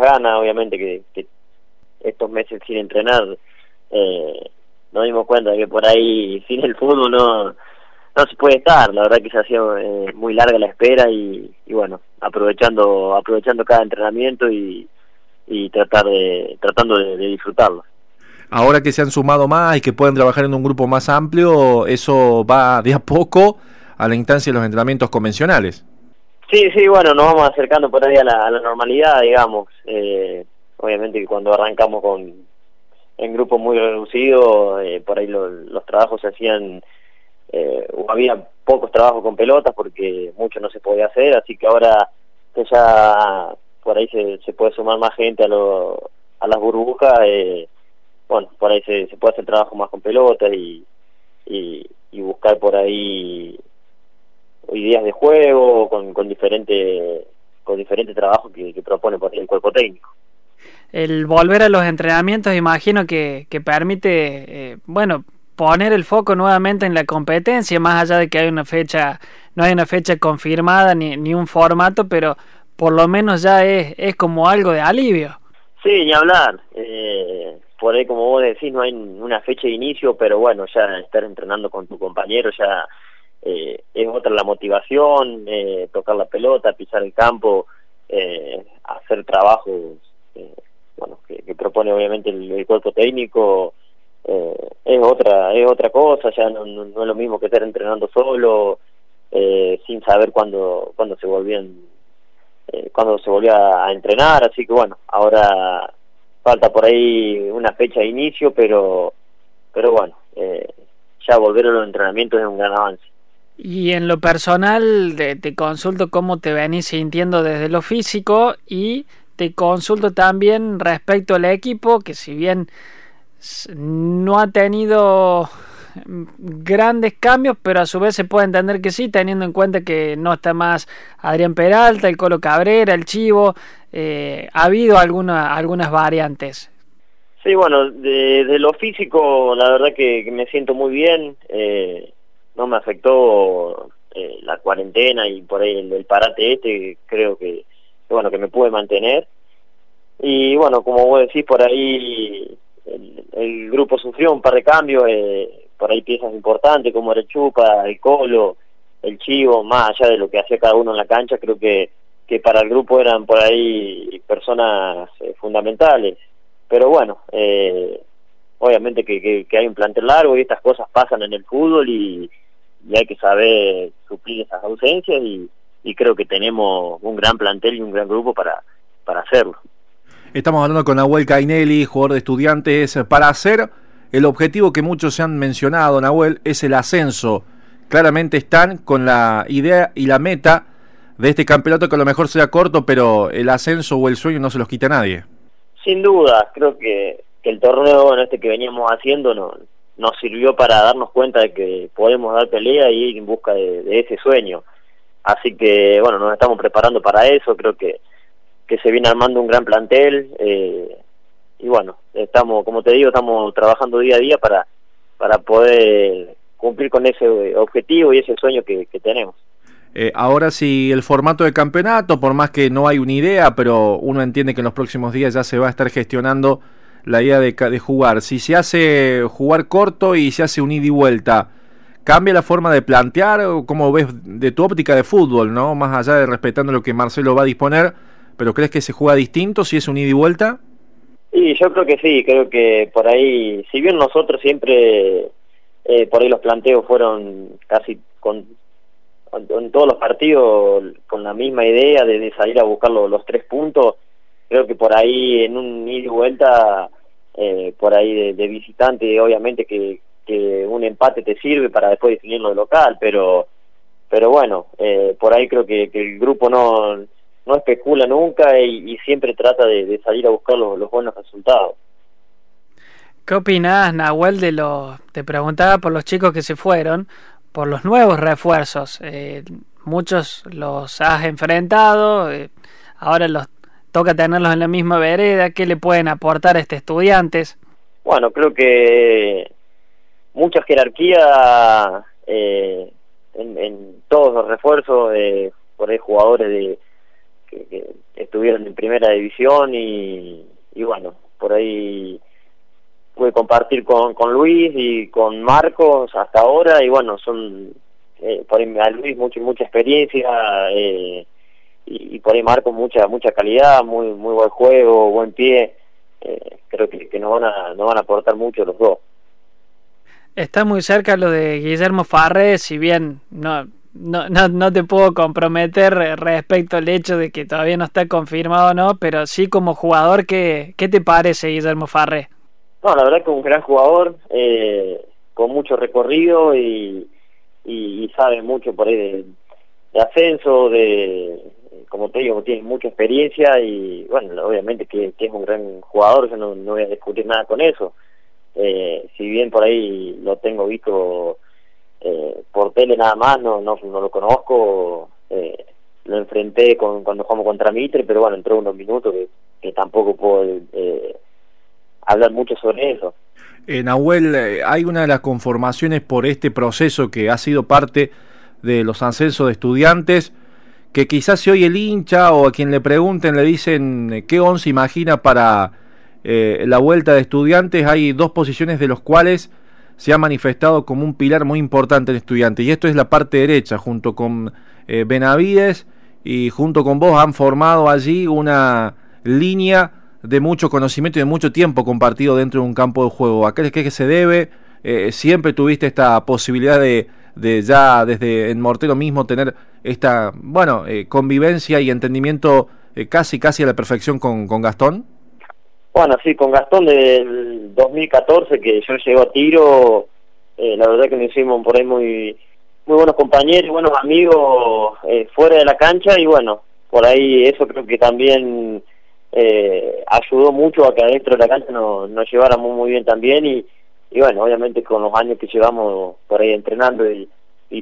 ganas, obviamente que, estos meses sin entrenar eh, nos dimos cuenta de que por ahí sin el fútbol no, no se puede estar, la verdad que se ha sido eh, muy larga la espera y, bueno, aprovechando aprovechando cada entrenamiento y, y tratar de tratando de disfrutarlo. Ahora que se han sumado más y que pueden trabajar en un grupo más amplio, eso va de a poco a la instancia de los entrenamientos convencionales. Sí, sí, bueno, nos vamos acercando por ahí a la, normalidad, digamos. Eh, obviamente que cuando arrancamos con en grupos muy reducidos, eh, por ahí los trabajos se hacían, eh, había pocos trabajos con pelotas porque mucho no se podía hacer, así que ahora que ya por ahí se, se puede sumar más gente a, lo, a las burbujas, eh, bueno, por ahí se, se puede hacer trabajo más con pelotas y, y, buscar por ahí ideas de juego con, con diferente con diferente trabajo que, propone por ahí el cuerpo técnico. El volver a los entrenamientos imagino que, que permite, eh, bueno, poner el foco nuevamente en la competencia, más allá de que hay una fecha, no hay una fecha confirmada ni, ni un formato, pero por lo menos ya es, es como algo de alivio. Sí, ni hablar. Eh, por ahí como vos decís no hay una fecha de inicio, pero bueno, ya estar entrenando con tu compañero ya eh, es otra la motivación, eh, tocar la pelota, pisar el campo, eh, hacer trabajos eh, bueno, que, propone obviamente el, cuerpo técnico, eh, es otra es otra cosa, ya no, no, es lo mismo que estar entrenando solo, sin saber cuándo, cuándo se volvían cuando se volvía a entrenar, así que bueno, ahora falta por ahí una fecha de inicio, pero, pero bueno, eh, ya volver a los entrenamientos es un gran avance. Y en lo personal, te, consulto cómo te venís sintiendo desde lo físico y te consulto también respecto al equipo, que si bien no ha tenido grandes cambios, pero a su vez se puede entender que sí, teniendo en cuenta que no está más Adrián Peralta, el Colo Cabrera, el Chivo, eh, ha habido alguna, algunas variantes. Sí, bueno, de, lo físico, la verdad que, me siento muy bien, eh, no me afectó eh, la cuarentena y por ahí el, parate este, creo que, bueno, que me pude mantener. Y bueno, como vos decís, por ahí el, el grupo sufrió un par de cambios, eh, por ahí piezas importantes como el Chupa, el Colo, el Chivo, más allá de lo que hacía cada uno en la cancha, creo que, que para el grupo eran por ahí personas eh, fundamentales. Pero bueno, eh, obviamente que, que, hay un plantel largo y estas cosas pasan en el fútbol y, y hay que saber suplir esas ausencias y, y creo que tenemos un gran plantel y un gran grupo para, para hacerlo. Estamos hablando con Nahuel Cainelli, jugador de estudiantes, para hacer el objetivo que muchos se han mencionado, Nahuel, es el ascenso. Claramente están con la idea y la meta de este campeonato que a lo mejor sea corto, pero el ascenso o el sueño no se los quita a nadie. Sin duda, creo que, el torneo este que veníamos haciendo no, nos sirvió para darnos cuenta de que podemos dar pelea y ir en busca de, ese sueño. Así que, bueno, nos estamos preparando para eso, creo que, que se viene armando un gran plantel, eh, y bueno, estamos, como te digo, estamos trabajando día a día para, para poder cumplir con ese objetivo y ese sueño que, tenemos. Eh, ahora si el formato de campeonato, por más que no hay una idea, pero uno entiende que en los próximos días ya se va a estar gestionando la idea de, de jugar. Si se hace jugar corto y se hace un ida y vuelta, ¿cambia la forma de plantear? ¿Cómo ves de tu óptica de fútbol, no? Más allá de respetando lo que Marcelo va a disponer, pero ¿crees que se juega distinto si es un ida y vuelta? Sí, yo creo que sí, creo que por ahí, si bien nosotros siempre, eh, por ahí los planteos fueron casi con, en todos los partidos con la misma idea de, salir a buscar los, tres puntos, creo que por ahí en un ida y vuelta, eh, por ahí de, visitante, obviamente que, que un empate te sirve para después definirlo de local, pero pero bueno, eh, por ahí creo que el grupo no no especula nunca y, siempre trata de, salir a buscar los, buenos resultados. ¿Qué opinás, Nahuel, de lo... Te preguntaba por los chicos que se fueron, por los nuevos refuerzos. Eh, muchos los has enfrentado, eh, ahora los toca tenerlos en la misma vereda. ¿Qué le pueden aportar a este estudiantes? Bueno, creo que mucha jerarquía eh, en, en, todos los refuerzos, por ahí jugadores de, que, estuvieron en primera división y, y bueno, por ahí pude compartir con, con Luis y con Marcos hasta ahora y bueno, son eh, por ahí a Luis mucha mucha experiencia eh, y, por ahí Marcos mucha mucha calidad, muy muy buen juego, buen pie, eh, creo que, que nos van a nos van a aportar mucho los dos. Está muy cerca lo de Guillermo Farré, si bien no, no, no, no, te puedo comprometer respecto al hecho de que todavía no está confirmado no, pero sí como jugador, ¿qué, qué te parece Guillermo Farré? No, la verdad que un gran jugador, eh, con mucho recorrido y, y, sabe mucho por ahí de, ascenso, de, digo, tiene mucha experiencia y bueno, obviamente que, es un gran jugador, yo no, no, voy a discutir nada con eso. Eh, si bien por ahí lo tengo visto eh, por tele nada más, no, no, no lo conozco, eh, lo enfrenté con, cuando jugamos contra Mitre, pero bueno, entró unos minutos que, tampoco puedo hablar mucho sobre eso. Nahuel, hay una de las conformaciones por este proceso que ha sido parte de los ascensos de estudiantes, que quizás si hoy el hincha o a quien le pregunten le dicen eh, qué once imagina para la vuelta de estudiantes, hay dos posiciones de los cuales se ha manifestado como un pilar muy importante en estudiantes, y esto es la parte derecha, junto con Benavides y junto con vos han formado allí una línea de mucho conocimiento y de mucho tiempo compartido dentro de un campo de juego. ¿A qué es que se debe? Eh, siempre tuviste esta posibilidad de, de, ya desde en Mortero mismo tener esta, bueno, eh, convivencia y entendimiento eh, casi, casi a la perfección con, con Gastón. Bueno, sí, con Gastón del 2014 que yo llego a tiro, la verdad que nos hicimos por ahí muy, muy buenos compañeros, buenos amigos fuera de la cancha y bueno, por ahí eso creo que también eh, ayudó mucho a que adentro de la cancha nos, nos lleváramos muy bien también y, y bueno, obviamente con los años que llevamos por ahí entrenando y,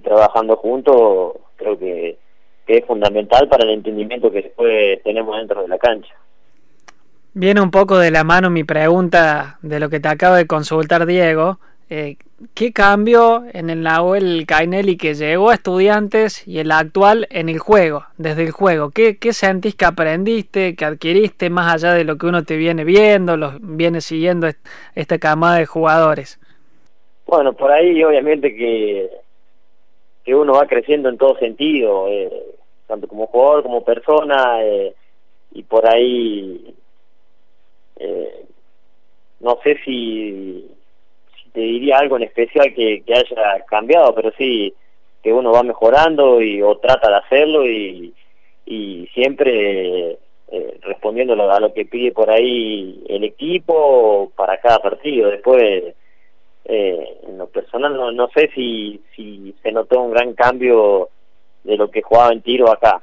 trabajando juntos, creo que, que, es fundamental para el entendimiento que después tenemos dentro de la cancha. Viene un poco de la mano mi pregunta de lo que te acaba de consultar Diego, eh, ¿qué cambio en el Nahuel Cainelli que llegó a estudiantes y el actual en el juego, desde el juego? ¿Qué, ¿Qué sentís que aprendiste, que adquiriste más allá de lo que uno te viene viendo, los viene siguiendo esta camada de jugadores? Bueno, por ahí obviamente que, que uno va creciendo en todo sentido, eh, tanto como jugador como persona, eh, y por ahí no sé si te diría algo en especial que, que haya cambiado, pero sí que uno va mejorando y o trata de hacerlo y, y siempre eh, respondiendo a lo que pide por ahí el equipo para cada partido. Después, eh, en lo personal, no, no sé si, si se notó un gran cambio de lo que jugaba en tiro acá.